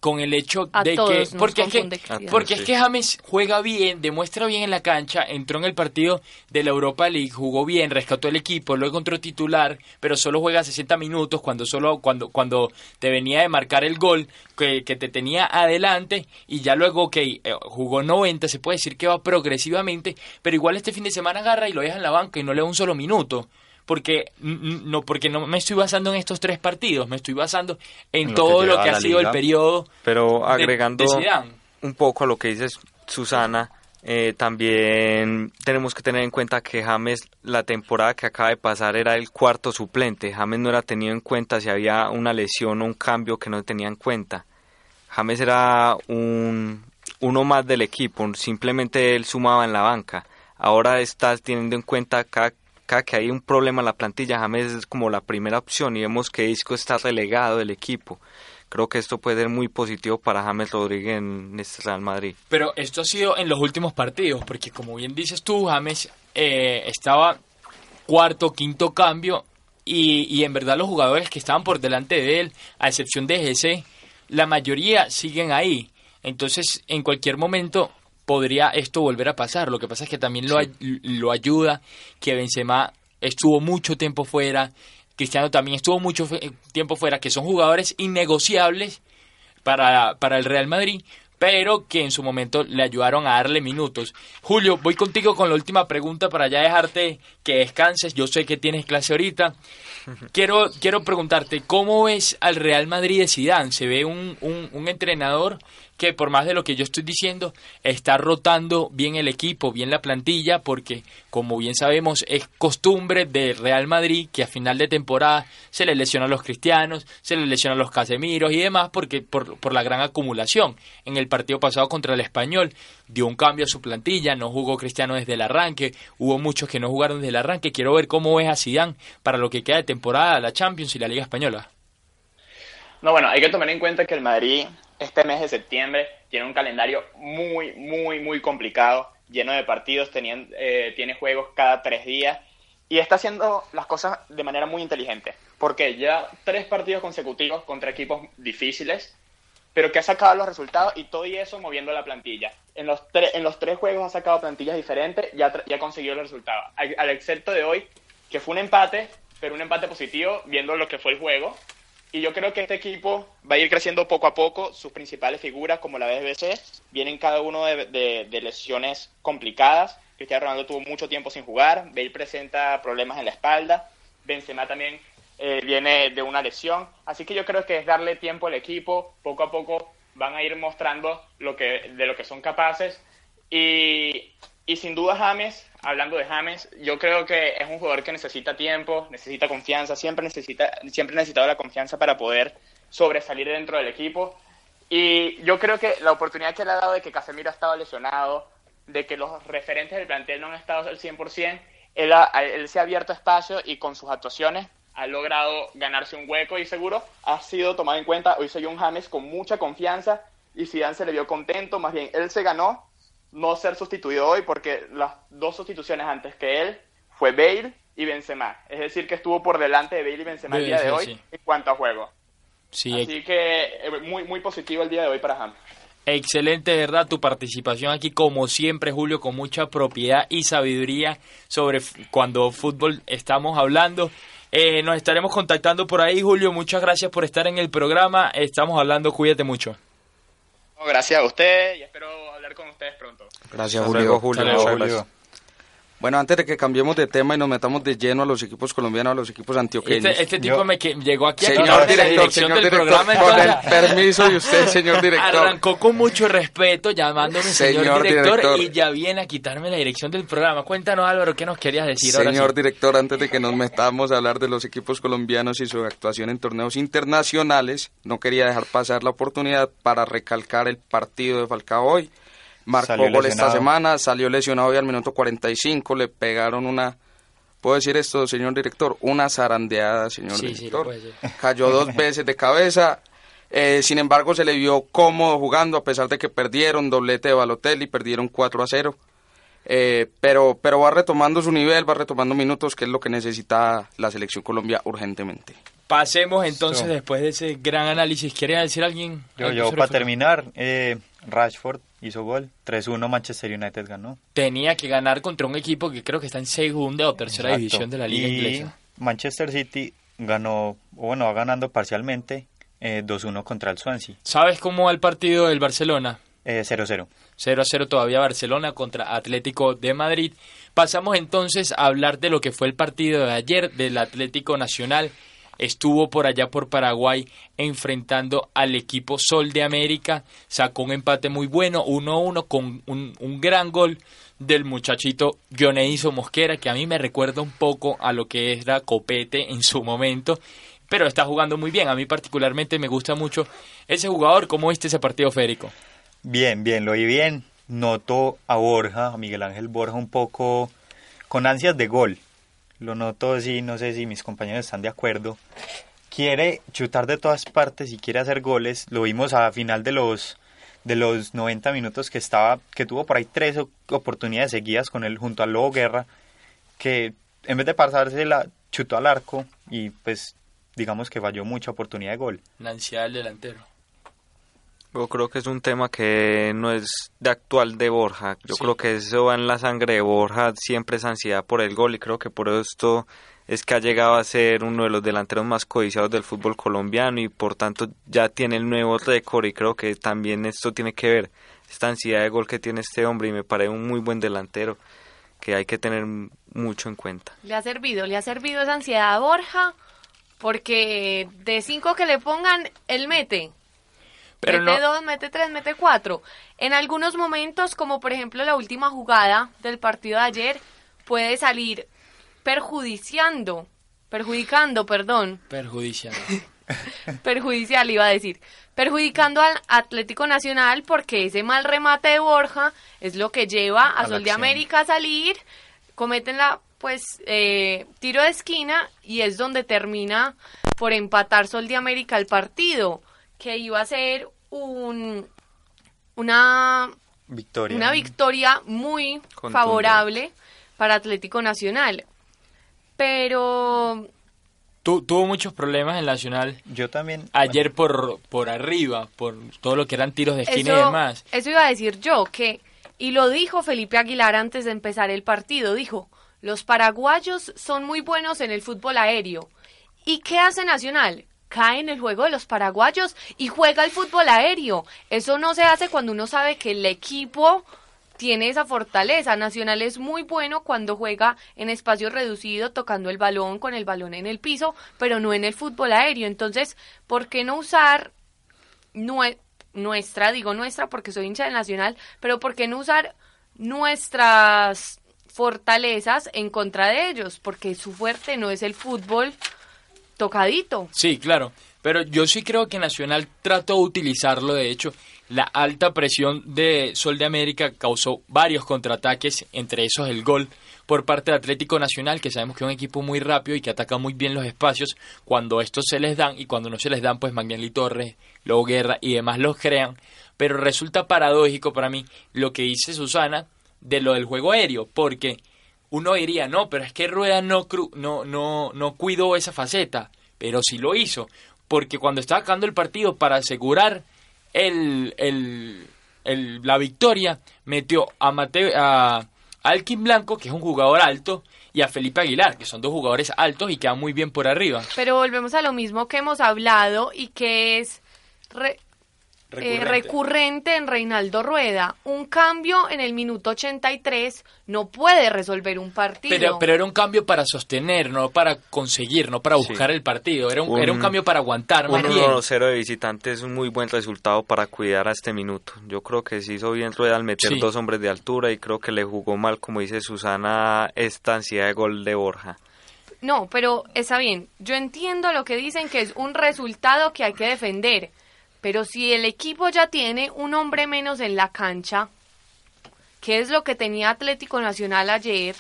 con el hecho de que porque es que, porque es que James juega bien, demuestra bien en la cancha, entró en el partido de la Europa League, jugó bien, rescató el equipo, luego entró titular, pero solo juega 60 minutos cuando solo cuando cuando te venía de marcar el gol que, que te tenía adelante y ya luego que eh, jugó 90, se puede decir que va progresivamente, pero igual este fin de semana agarra y lo deja en la banca y no le da un solo minuto porque no porque no me estoy basando en estos tres partidos, me estoy basando en todo lo que ha sido el periodo. Pero agregando un poco a lo que dices Susana, eh, también tenemos que tener en cuenta que James la temporada que acaba de pasar era el cuarto suplente. James no era tenido en cuenta si había una lesión o un cambio que no tenía en cuenta. James era un uno más del equipo, simplemente él sumaba en la banca. Ahora estás teniendo en cuenta cada que hay un problema en la plantilla, James es como la primera opción y vemos que Isco está relegado del equipo. Creo que esto puede ser muy positivo para James Rodríguez en este Real Madrid. Pero esto ha sido en los últimos partidos, porque como bien dices tú, James eh, estaba cuarto, quinto cambio y, y, en verdad los jugadores que estaban por delante de él, a excepción de GC, la mayoría siguen ahí. Entonces, en cualquier momento podría esto volver a pasar. Lo que pasa es que también lo, lo ayuda que Benzema estuvo mucho tiempo fuera, Cristiano también estuvo mucho tiempo fuera, que son jugadores innegociables para, para el Real Madrid, pero que en su momento le ayudaron a darle minutos. Julio, voy contigo con la última pregunta para ya dejarte que descanses. Yo sé que tienes clase ahorita. Quiero, quiero preguntarte, ¿cómo ves al Real Madrid de Zidane? ¿Se ve un, un, un entrenador que por más de lo que yo estoy diciendo, está rotando bien el equipo, bien la plantilla, porque como bien sabemos es costumbre de Real Madrid que a final de temporada se le lesionan los cristianos, se le lesionan los casemiros y demás, porque por, por la gran acumulación. En el partido pasado contra el español dio un cambio a su plantilla, no jugó cristiano desde el arranque, hubo muchos que no jugaron desde el arranque. Quiero ver cómo es a Zidane para lo que queda de temporada, la Champions y la Liga Española. No, bueno, hay que tomar en cuenta que el Madrid este mes de septiembre tiene un calendario muy, muy, muy complicado, lleno de partidos, tenían, eh, tiene juegos cada tres días y está haciendo las cosas de manera muy inteligente. Porque ya tres partidos consecutivos contra equipos difíciles, pero que ha sacado los resultados y todo y eso moviendo la plantilla. En los, en los tres juegos ha sacado plantillas diferentes y ha, y ha conseguido los resultados. Al, excepto de hoy, que fue un empate, pero un empate positivo viendo lo que fue el juego. Y yo creo que este equipo va a ir creciendo poco a poco. Sus principales figuras, como la BBC, vienen cada uno de, de, lesiones complicadas. Cristiano Ronaldo tuvo mucho tiempo sin jugar. Bale presenta problemas en la espalda. Benzema también eh, viene de una lesión. Así que yo creo que es darle tiempo al equipo. Poco a poco van a ir mostrando lo que, de lo que son capaces. Y, y sin duda James hablando de James, yo creo que es un jugador que necesita tiempo, necesita confianza, siempre necesita, siempre ha necesitado la confianza para poder sobresalir dentro del equipo. Y yo creo que la oportunidad que le ha dado de que Casemiro ha estado lesionado, de que los referentes del plantel no han estado al 100%, él, él se ha abierto espacio y con sus actuaciones ha logrado ganarse un hueco y seguro ha sido tomado en cuenta. Hoy soy un James con mucha confianza y Zidane se le vio contento, más bien él se ganó no ser sustituido hoy porque las dos sustituciones antes que él fue Bale y Benzema. Es decir, que estuvo por delante de Bale y Benzema el día de hoy en cuanto a juego. Sí, Así que eh, muy, muy positivo el día de hoy para Ham. Excelente, verdad, tu participación aquí, como siempre, Julio, con mucha propiedad y sabiduría sobre cuando fútbol estamos hablando. Eh, nos estaremos contactando por ahí, Julio. Muchas gracias por estar en el programa. Estamos hablando, cuídate mucho. gracias a usted y espero con ustedes pronto. Gracias, Julio. Julio. Bueno, antes de que cambiemos de tema y nos metamos de lleno a los equipos colombianos, a los equipos antioqueños. Este, este tipo me que, llegó aquí señor a director, señor del director, programa. Con el permiso de usted, señor director. Arrancó con mucho respeto llamándome señor, director, y ya viene a quitarme la dirección del programa. Cuéntanos, Álvaro, ¿qué nos querías decir Señor director, antes de que nos metamos a hablar de los equipos colombianos y su actuación en torneos internacionales, no quería dejar pasar la oportunidad para recalcar el partido de Falcao hoy marcó gol esta semana, salió lesionado hoy al minuto 45, le pegaron una, ¿puedo decir esto, señor director? Una zarandeada, señor director. Cayó dos veces de cabeza, eh, sin embargo se le vio cómodo jugando a pesar de que perdieron doblete de Balotelli, perdieron 4 a 0. Eh, pero, pero va retomando su nivel, va retomando minutos, que es lo que necesita la selección Colombia urgentemente. Pasemos entonces, después de ese gran análisis, ¿quiere decir alguien? Yo, yo para terminar, eh, Rashford hizo gol, 3-1 Manchester United ganó. Tenía que ganar contra un equipo que creo que está en segunda o tercera división de la liga y inglesa. Manchester City ganó, bueno, va ganando parcialmente 2-1 eh, contra el Swansea. ¿Sabes cómo va el partido del Barcelona? 0-0. Eh, 0-0 todavía Barcelona contra Atlético de Madrid. Pasamos entonces a hablar de lo que fue el partido de ayer del Atlético Nacional estuvo por allá por Paraguay enfrentando al equipo Sol de América, sacó un empate muy bueno, 1-1 con un, gran gol del muchachito Dionisio Mosquera, que a mí me recuerda un poco a lo que era Copete en su momento, pero está jugando muy bien, a mí particularmente me gusta mucho ese jugador, ¿cómo viste ese partido Férico? Bien, bien, lo vi bien, noto a Borja, a Miguel Ángel Borja un poco con ansias de gol, lo noto así, no sé si mis compañeros están de acuerdo, quiere chutar de todas partes y quiere hacer goles. Lo vimos a final de los de los 90 minutos que estaba que tuvo por ahí tres oportunidades seguidas con él junto al Lobo Guerra que en vez de pasarse la chutó al arco y pues digamos que falló mucha oportunidad de gol. La ansiedad del delantero. Yo creo que es un tema que no es de actual de Borja. Yo creo que eso va en la sangre de Borja, siempre es ansiedad por el gol y creo que por esto es que ha llegado a ser uno de los delanteros más codiciados del fútbol colombiano y por tanto ya tiene el nuevo récord y creo que también esto tiene que ver esta ansiedad de gol que tiene este hombre y me parece un muy buen delantero que hay que tener mucho en cuenta. Le ha servido, le ha servido esa ansiedad a Borja porque de cinco que le pongan, él mete mete dos, mete tres, mete cuatro. En algunos momentos, como por ejemplo la última jugada del partido de ayer, puede salir perjudiciando, perjudicando, perdón. Perjudiciando. perjudicial iba a decir. Perjudicando al Atlético Nacional porque ese mal remate de Borja es lo que lleva a, Sol de América a salir, cometen la pues eh, tiro de esquina y es donde termina por empatar Sol de América el partido que iba a ser un, una victoria. una victoria muy favorable para Atlético Nacional. Pero tuvo muchos problemas en Nacional. Yo también. Ayer por, por arriba, por todo lo que eran tiros de esquina y demás. Eso iba a decir yo, que, y lo dijo Felipe Aguilar antes de empezar el partido, dijo, los paraguayos son muy buenos en el fútbol aéreo. ¿Y qué hace Nacional? Cae en el juego de los paraguayos y juega el fútbol aéreo. Eso no se hace cuando uno sabe que el equipo tiene esa fortaleza. Nacional es muy bueno cuando juega en espacio reducido, tocando el balón con el balón en el piso, pero no en el fútbol aéreo. Entonces, ¿por qué no usar nuestra, digo nuestra porque soy hincha del Nacional, pero ¿por qué no usar nuestras fortalezas en contra de ellos? Porque su fuerte no es el fútbol tocadito. Sí, claro. Pero yo sí creo que Nacional trató de utilizarlo, de hecho, la alta presión de Sol de América causó varios contraataques, entre esos el gol por parte del Atlético Nacional, que sabemos que es un equipo muy rápido y que ataca muy bien los espacios cuando estos se les dan y cuando no se les dan, pues Magnelli Torres, Lobo Guerra y demás los crean. Pero resulta paradójico para mí lo que dice Susana de lo del juego aéreo, porque uno diría, no, pero es que Rueda no, no, no, no cuidó esa faceta, pero sí lo hizo, porque cuando estaba acabando el partido para asegurar el, el, la victoria, metió a, Mateo, a Alkin Blanco, que es un jugador alto, y a Felipe Aguilar, que son dos jugadores altos y quedan muy bien por arriba. Pero volvemos a lo mismo que hemos hablado y que es eh, recurrente. en Reinaldo Rueda. Un cambio en el minuto 83 no puede resolver un partido. Pero, pero era un cambio para sostener, no para conseguir, no para buscar el partido. Era un, era un cambio para aguantar. Un 1-0 de visitante es un muy buen resultado para cuidar a este minuto. Yo creo que se hizo bien Rueda al meter dos hombres de altura y creo que le jugó mal, como dice Susana, esta ansiedad de gol de Borja. No, pero está bien. Yo entiendo lo que dicen que es un resultado que hay que defender pero si el equipo ya tiene un hombre menos en la cancha, que es lo que tenía Atlético Nacional ayer,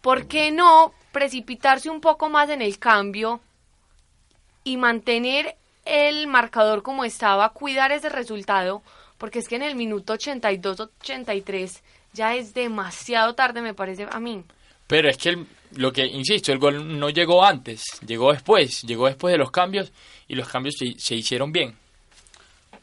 ¿por qué no precipitarse un poco más en el cambio y mantener el marcador como estaba, cuidar ese resultado? Porque es que en el minuto 82-83 ya es demasiado tarde, me parece a mí. Pero es que lo que, insisto, el gol no llegó antes, llegó después, llegó después de los cambios y los cambios se hicieron bien.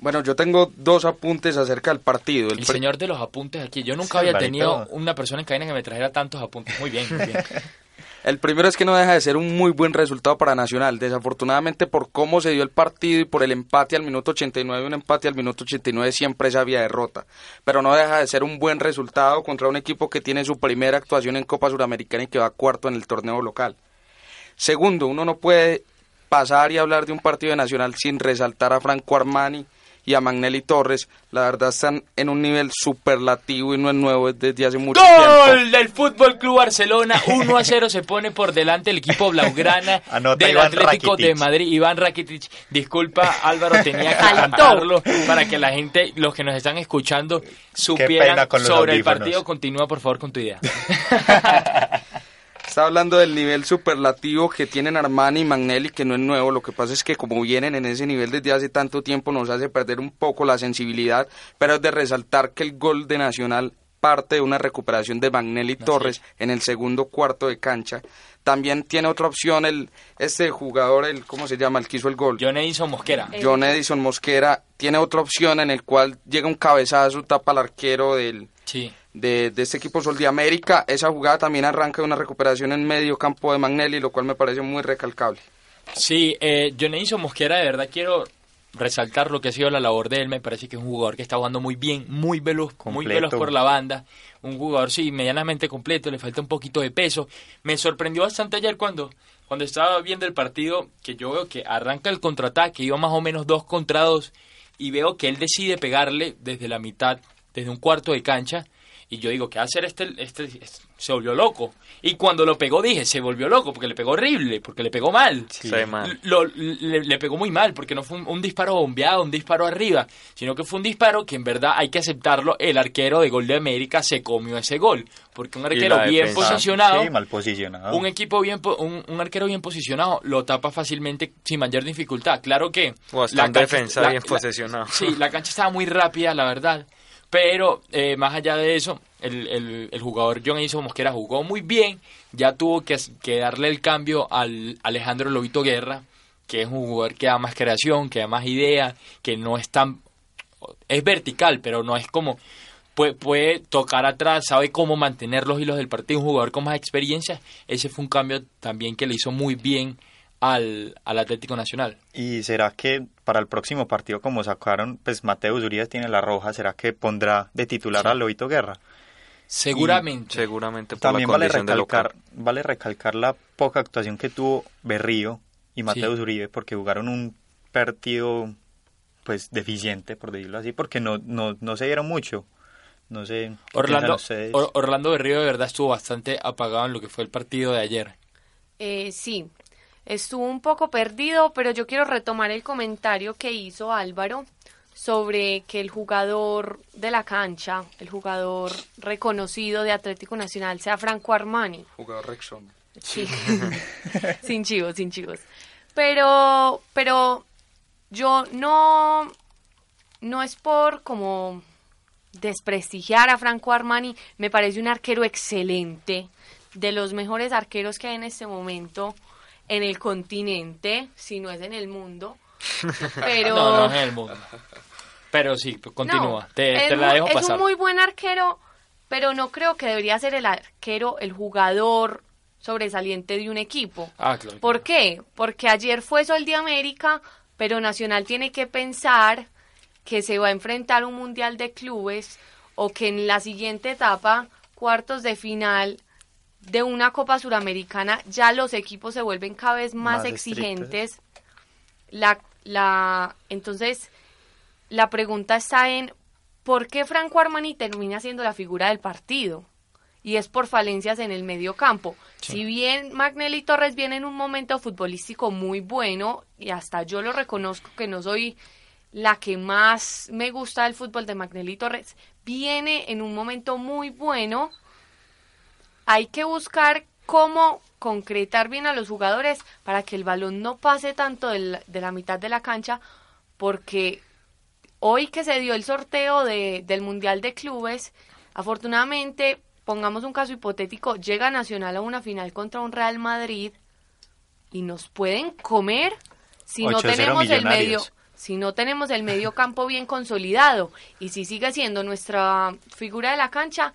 Bueno, yo tengo dos apuntes acerca del partido. El, señor de los apuntes aquí. Yo nunca había tenido una persona en cadena que me trajera tantos apuntes. Muy bien, muy bien. El primero es que no deja de ser un muy buen resultado para Nacional. Desafortunadamente por cómo se dio el partido y por el empate al minuto 89, un empate al minuto 89 siempre es había derrota. Pero no deja de ser un buen resultado contra un equipo que tiene su primera actuación en Copa Suramericana y que va cuarto en el torneo local. Segundo, uno no puede pasar y hablar de un partido de Nacional sin resaltar a Franco Armani, y a Magnelli Torres, la verdad están en un nivel superlativo y no es nuevo desde hace mucho tiempo. ¡Gol del Fútbol Club Barcelona! 1 a 0 se pone por delante el equipo blaugrana del Atlético de Madrid. Iván Rakitic, disculpa Álvaro, tenía que cantarlo para que la gente, los que nos están escuchando, supieran sobre el partido. Continúa por favor con tu idea. Está hablando del nivel superlativo que tienen Armani y Magnelli, que no es nuevo. Lo que pasa es que como vienen en ese nivel desde hace tanto tiempo, nos hace perder un poco la sensibilidad. Pero es de resaltar que el gol de Nacional parte de una recuperación de Magnelli Torres en el segundo cuarto de cancha. También tiene otra opción el este jugador, el ¿cómo se llama? El que hizo el gol. John Edison Mosquera. John Edison Mosquera tiene otra opción en el cual llega un cabezazo, tapa al arquero del, sí de, este equipo Sol de América. Esa jugada también arranca de una recuperación en medio campo de Magnelli, lo cual me parece muy recalcable. Sí, eh, Dionisio Mosquera, de verdad quiero resaltar lo que ha sido la labor de él. Me parece que es un jugador que está jugando muy bien, muy veloz, muy veloz por la banda. Un jugador, sí, medianamente completo, le falta un poquito de peso. Me sorprendió bastante ayer cuando, cuando estaba viendo el partido, que yo veo que arranca el contraataque, iba más o menos dos contra dos, y veo que él decide pegarle desde la mitad, desde un cuarto de cancha, y yo digo, ¿qué hacer este, este, este, Se volvió loco. Y cuando lo pegó dije, se volvió loco, porque le pegó horrible, porque le pegó mal. Lo, le, pegó muy mal, porque no fue un, disparo bombeado, un disparo arriba, sino que fue un disparo que en verdad hay que aceptarlo, el arquero de Gol de América se comió ese gol. Porque un arquero bien posicionado, mal posicionado, un equipo bien, un, arquero bien posicionado lo tapa fácilmente sin mayor dificultad. Claro que... la defensa bien posicionado. Sí, la cancha estaba muy rápida, la verdad Pero eh, más allá de eso, el, el, jugador John Edison Mosquera jugó muy bien, ya tuvo que, que, darle el cambio al Alejandro Lobito Guerra, que es un jugador que da más creación, que da más idea, que no es tan... es vertical, pero no es como... Puede, puede tocar atrás, sabe cómo mantener los hilos del partido, un jugador con más experiencia. Ese fue un cambio también que le hizo muy bien al, al, Atlético Nacional. ¿Y será que para el próximo partido, como sacaron, pues Mateo Urias tiene la roja, será que pondrá de titular a Lobito Guerra? Seguramente. seguramente también vale recalcar, vale recalcar la poca actuación que tuvo Berrío y Mateo Uribe, porque jugaron un partido pues deficiente, por decirlo así, porque no, no, no se dieron mucho. No sé. Orlando, Orlando Berrío de verdad estuvo bastante apagado en lo que fue el partido de ayer. Eh, sí, estuvo un poco perdido, pero yo quiero retomar el comentario que hizo Álvaro sobre que el jugador de la cancha, el jugador reconocido de Atlético Nacional sea Franco Armani. Jugador Rexon. Sí. sin chivos, sin chivos. Pero, pero yo no, no es por como desprestigiar a Franco Armani. Me parece un arquero excelente, de los mejores arqueros que hay en este momento en el continente, si no es en el mundo. Pero... No, no es en el mundo. Pero sí, continúa. te, la dejo pasar. Es un muy buen arquero, pero no creo que debería ser el arquero, el jugador sobresaliente de un equipo. Ah, claro. ¿Por qué? Porque ayer fue Sol de América, pero Nacional tiene que pensar que se va a enfrentar un Mundial de Clubes o que en la siguiente etapa, cuartos de final de una Copa Suramericana, ya los equipos se vuelven cada vez más, exigentes. La, la, entonces, la pregunta está en ¿por qué Franco Armani termina siendo la figura del partido? Y es por falencias en el medio campo. Si bien Magnelli Torres viene en un momento futbolístico muy bueno, y hasta yo lo reconozco que no soy la que más me gusta del fútbol de Magnelli Torres, viene en un momento muy bueno. Hay que buscar cómo concretar bien a los jugadores para que el balón no pase tanto de la mitad de la cancha, porque hoy que se dio el sorteo de, del Mundial de Clubes, afortunadamente, pongamos un caso hipotético, llega Nacional a una final contra un Real Madrid y nos pueden comer si no tenemos el medio si no tenemos el medio campo bien consolidado. Y si sigue siendo nuestra figura de la cancha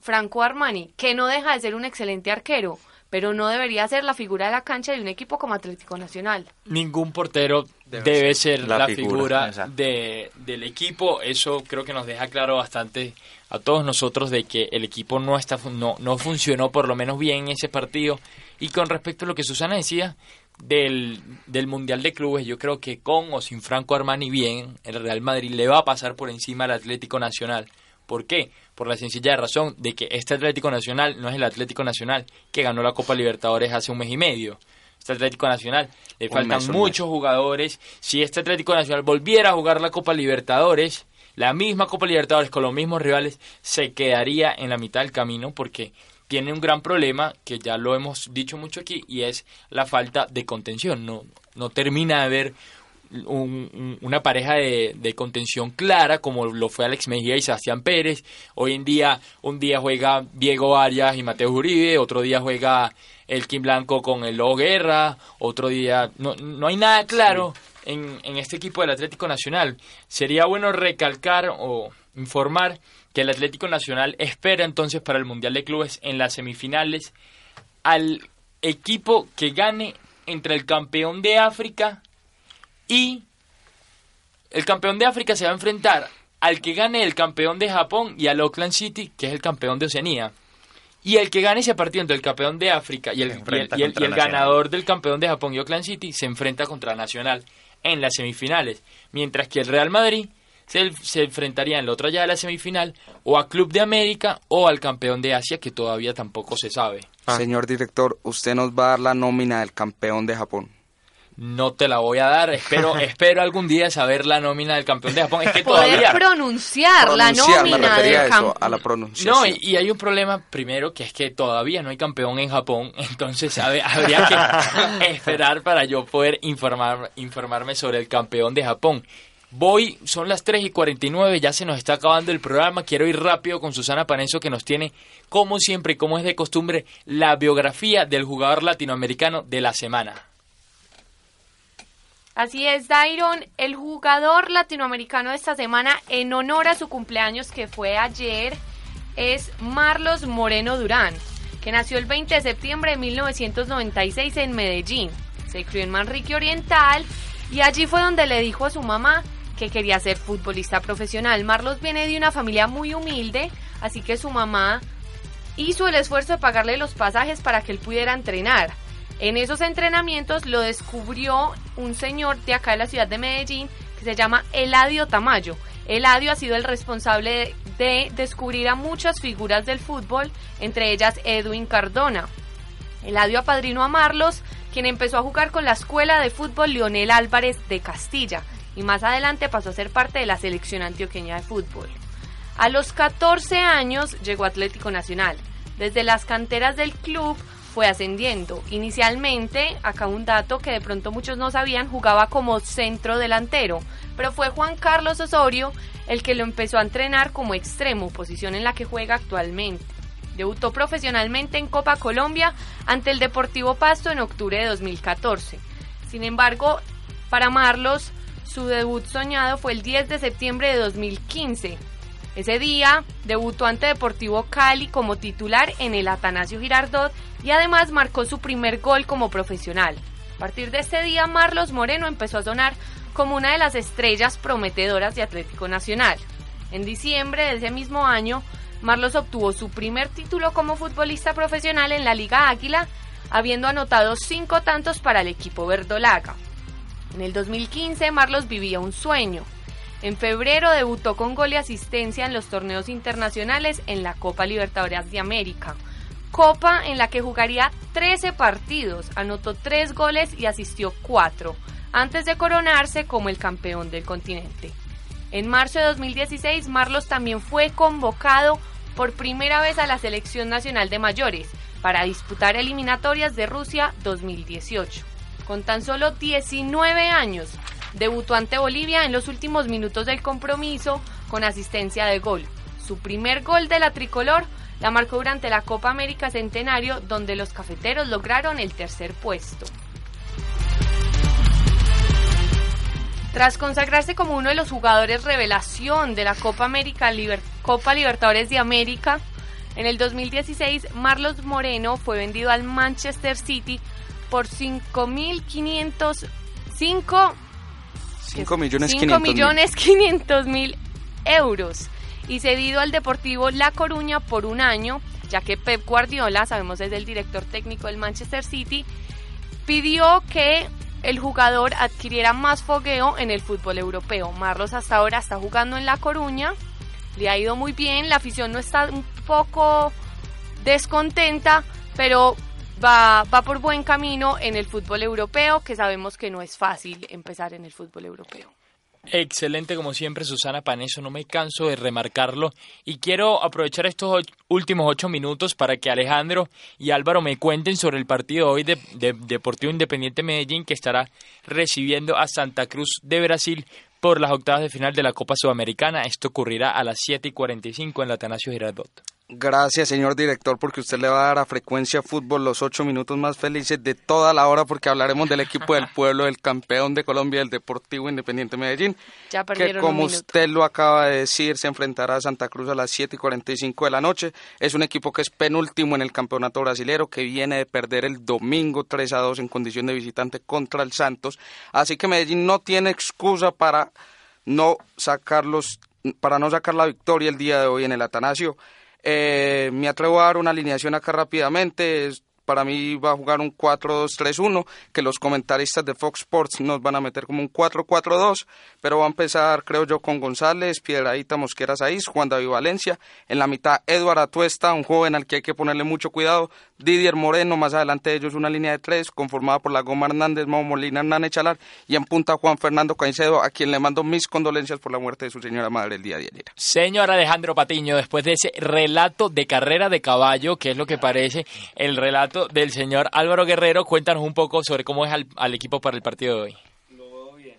Franco Armani, que no deja de ser un excelente arquero, pero no debería ser la figura de la cancha de un equipo como Atlético Nacional. Ningún portero debe, ser, la, figura, de, del equipo. Eso creo que nos deja claro bastante a todos nosotros de que el equipo no, está, no, no funcionó por lo menos bien en ese partido. Y con respecto a lo que Susana decía del, del Mundial de Clubes, yo creo que con o sin Franco Armani bien, el Real Madrid le va a pasar por encima al Atlético Nacional. ¿Por qué? Por la sencilla razón de que este Atlético Nacional no es el Atlético Nacional que ganó la Copa Libertadores hace un mes y medio. Este Atlético Nacional le faltan muchos jugadores. Si este Atlético Nacional volviera a jugar la Copa Libertadores, la misma Copa Libertadores con los mismos rivales, se quedaría en la mitad del camino porque tiene un gran problema que ya lo hemos dicho mucho aquí y es la falta de contención. No, no termina de haber una pareja de, contención clara como lo fue Alex Mejía y Sebastián Pérez. Hoy en día, un día juega Diego Arias y Mateo Uribe, otro día juega el Kim Blanco con el Lobo Guerra, otro día... No, no hay nada claro en, en este equipo del Atlético Nacional. Sería bueno recalcar o informar que el Atlético Nacional espera entonces para el Mundial de Clubes en las semifinales al equipo que gane entre el campeón de África y el campeón de África se va a enfrentar al que gane el campeón de Japón y al Auckland City, que es el campeón de Oceanía. Y el que gane ese partido entre el campeón de África y el, el, ganador del campeón de Japón y Auckland City se enfrenta contra Nacional en las semifinales. Mientras que el Real Madrid se, se, enfrentaría en la otra ya de la semifinal o a Club de América o al campeón de Asia que todavía tampoco se sabe. Señor director, usted nos va a dar la nómina del campeón de Japón no te la voy a dar. Espero, espero algún día saber la nómina del campeón de Japón. Es que todavía. pronunciar, la nómina del campeón. A la pronunciación. No, y, hay un problema primero que es que todavía no hay campeón en Japón. Entonces habría que esperar para yo poder informar, informarme sobre el campeón de Japón. Voy, son las 3 y 49, ya se nos está acabando el programa. Quiero ir rápido con Susana Paneso que nos tiene, como siempre y como es de costumbre, la biografía del jugador latinoamericano de la semana. Así es, Dairon, el jugador latinoamericano de esta semana, en honor a su cumpleaños que fue ayer, es Marlos Moreno Durán, que nació el 20 de septiembre de 1996 en Medellín. Se crió en Manrique Oriental y allí fue donde le dijo a su mamá que quería ser futbolista profesional. Marlos viene de una familia muy humilde, así que su mamá hizo el esfuerzo de pagarle los pasajes para que él pudiera entrenar. En esos entrenamientos lo descubrió un señor de acá de la ciudad de Medellín que se llama Eladio Tamayo. Eladio ha sido el responsable de descubrir a muchas figuras del fútbol, entre ellas Edwin Cardona. Eladio apadrinó a Marlos, quien empezó a jugar con la escuela de fútbol Leonel Álvarez de Castilla y más adelante pasó a ser parte de la selección antioqueña de fútbol. A los 14 años llegó Atlético Nacional. Desde las canteras del club fue ascendiendo. Inicialmente, acá un dato que de pronto muchos no sabían, jugaba como centro delantero, pero fue Juan Carlos Osorio el que lo empezó a entrenar como extremo, posición en la que juega actualmente. Debutó profesionalmente en Copa Colombia ante el Deportivo Pasto en octubre de 2014. Sin embargo, para Marlos, su debut soñado fue el 10 de septiembre de 2015. Ese día debutó ante Deportivo Cali como titular en el Atanasio Girardot y además marcó su primer gol como profesional. A partir de ese día, Marlos Moreno empezó a sonar como una de las estrellas prometedoras de Atlético Nacional. En diciembre de ese mismo año, Marlos obtuvo su primer título como futbolista profesional en la Liga Águila, habiendo anotado cinco tantos para el equipo verdolaga. En el 2015, Marlos vivía un sueño. En febrero debutó con gol y asistencia en los torneos internacionales en la Copa Libertadores de América. Copa en la que jugaría 13 partidos, anotó 3 goles y asistió 4, antes de coronarse como el campeón del continente. En marzo de 2016, Marlos también fue convocado por primera vez a la Selección Nacional de Mayores para disputar eliminatorias de Rusia 2018 con tan solo 19 años. Debutó ante Bolivia en los últimos minutos del compromiso con asistencia de gol. Su primer gol de la tricolor la marcó durante la Copa América Centenario, donde los cafeteros lograron el tercer puesto. Tras consagrarse como uno de los jugadores revelación de la Copa, América, Copa Libertadores de América, en el 2016 Marlos Moreno fue vendido al Manchester City por 5.500... 5... 5 millones 5 millones 500 mil euros y cedido al Deportivo La Coruña por un año, ya que Pep Guardiola, sabemos es el director técnico del Manchester City, pidió que el jugador adquiriera más fogueo en el fútbol europeo. Marlos hasta ahora está jugando en La Coruña, le ha ido muy bien, la afición no está un poco descontenta, pero va, va por buen camino en el fútbol europeo, que sabemos que no es fácil empezar en el fútbol europeo. Excelente como siempre Susana Paneso, no me canso de remarcarlo y quiero aprovechar estos últimos ocho minutos para que Alejandro y Álvaro me cuenten sobre el partido hoy de, de Deportivo Independiente Medellín que estará recibiendo a Santa Cruz de Brasil por las octavas de final de la Copa Sudamericana. Esto ocurrirá a las 7 y 45 en la Atanasio Girardot. Gracias, señor director, porque usted le va a dar a Frecuencia Fútbol los ocho minutos más felices de toda la hora, porque hablaremos del equipo del pueblo, del campeón de Colombia, el Deportivo Independiente Medellín, ya que como usted lo acaba de decir, se enfrentará a Santa Cruz a las 7 y 45 de la noche. Es un equipo que es penúltimo en el campeonato brasilero, que viene de perder el domingo 3 a 2 en condición de visitante contra el Santos. Así que Medellín no tiene excusa para no sacarlos, para no sacar la victoria el día de hoy en el Atanasio. Eh, me atrevo a dar una alineación acá rápidamente para mí va a jugar un 4-2-3-1, que los comentaristas de Fox Sports nos van a meter como un 4-4-2, pero va a empezar, creo yo, con González, Piedradita, Mosquera Saiz, Juan David Valencia, en la mitad Eduardo Atuesta, un joven al que hay que ponerle mucho cuidado, Didier Moreno, más adelante de ellos una línea de tres, conformada por la Goma Hernández, Mau Molina, Hernán Chalar, y en punta Juan Fernando Caicedo, a quien le mando mis condolencias por la muerte de su señora madre el día de ayer. Señor Alejandro Patiño, después de ese relato de carrera de caballo, que es lo que parece el relato del señor Álvaro Guerrero. Cuéntanos un poco sobre cómo es al, equipo para el partido de hoy. Lo veo bien,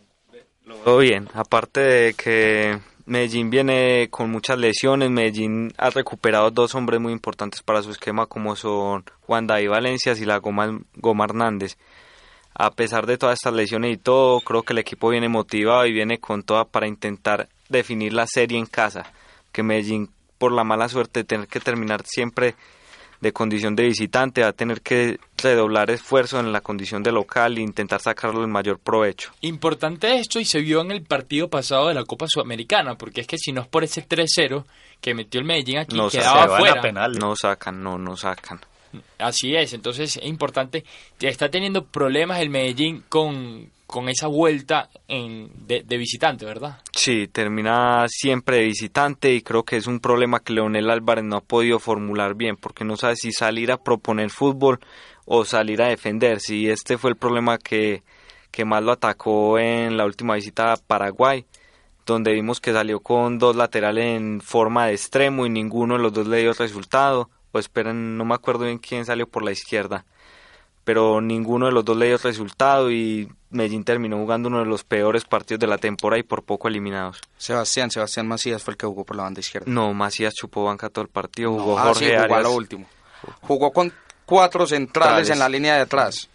lo Todo bien, aparte de que Medellín viene con muchas lesiones, Medellín ha recuperado dos hombres muy importantes para su esquema como son Juan David Valencias y la Goma, Goma Hernández. A pesar de todas estas lesiones y todo, creo que el equipo viene motivado y viene con toda para intentar definir la serie en casa, que Medellín por la mala suerte de tener que terminar siempre de condición de visitante, va a tener que redoblar esfuerzo en la condición de local e intentar sacarlo el mayor provecho. Importante esto y se vio en el partido pasado de la Copa Sudamericana, porque es que si no es por ese 3-0 que metió el Medellín aquí, no quedaba fuera. No sacan, no, no sacan. Así es, entonces es importante. Está teniendo problemas el Medellín con, con esa vuelta en, de, visitante, ¿verdad? Sí, termina siempre de visitante y creo que es un problema que Leonel Álvarez no ha podido formular bien porque no sabe si salir a proponer fútbol o salir a defender. Si este fue el problema que, que más lo atacó en la última visita a Paraguay, donde vimos que salió con dos laterales en forma de extremo y ninguno de los dos le dio resultado o esperen, no me acuerdo bien quién salió por la izquierda, pero ninguno de los dos le dio resultado y Medellín terminó jugando uno de los peores partidos de la temporada y por poco eliminados. Sebastián, Sebastián Macías fue el que jugó por la banda izquierda. No, Macías chupó banca todo el partido, jugó Jorge ah, jugó lo último. Jugó con cuatro centrales en la línea de atrás.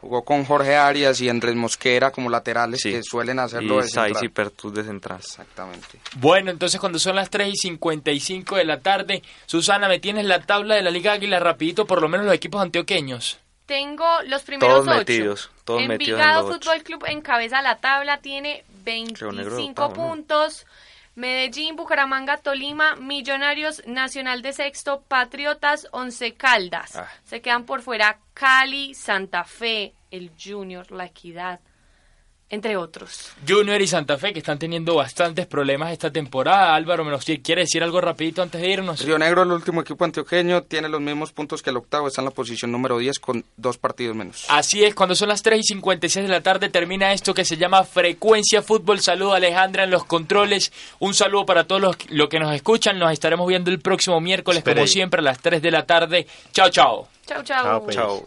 Jugó con Jorge Arias y Andrés Mosquera como laterales que suelen hacerlo y de y Pertus de central. Exactamente. Bueno, entonces cuando son las 3 y 55 de la tarde, Susana, ¿me tienes la tabla de la Liga Águila rapidito, por lo menos los equipos antioqueños? Tengo los primeros todos Metidos, todos Envigado Fútbol Club encabeza la tabla, tiene 25 puntos. Medellín, Bucaramanga, Tolima, Millonarios, Nacional de Sexto, Patriotas, Once Caldas. Ah. Se quedan por fuera Cali, Santa Fe, el Junior, La Equidad, entre otros. Junior y Santa Fe que están teniendo bastantes problemas esta temporada. Álvaro, ¿me quiere decir algo rapidito antes de irnos? Río Negro, el último equipo antioqueño, tiene los mismos puntos que el octavo, está en la posición número 10 con dos partidos menos. Así es, cuando son las 3 y 56 de la tarde termina esto que se llama Frecuencia Fútbol. Saludo a Alejandra en los controles, un saludo para todos los, los que nos escuchan, nos estaremos viendo el próximo miércoles como siempre a las 3 de la tarde. Chao, chao. Chao, chao. Chao.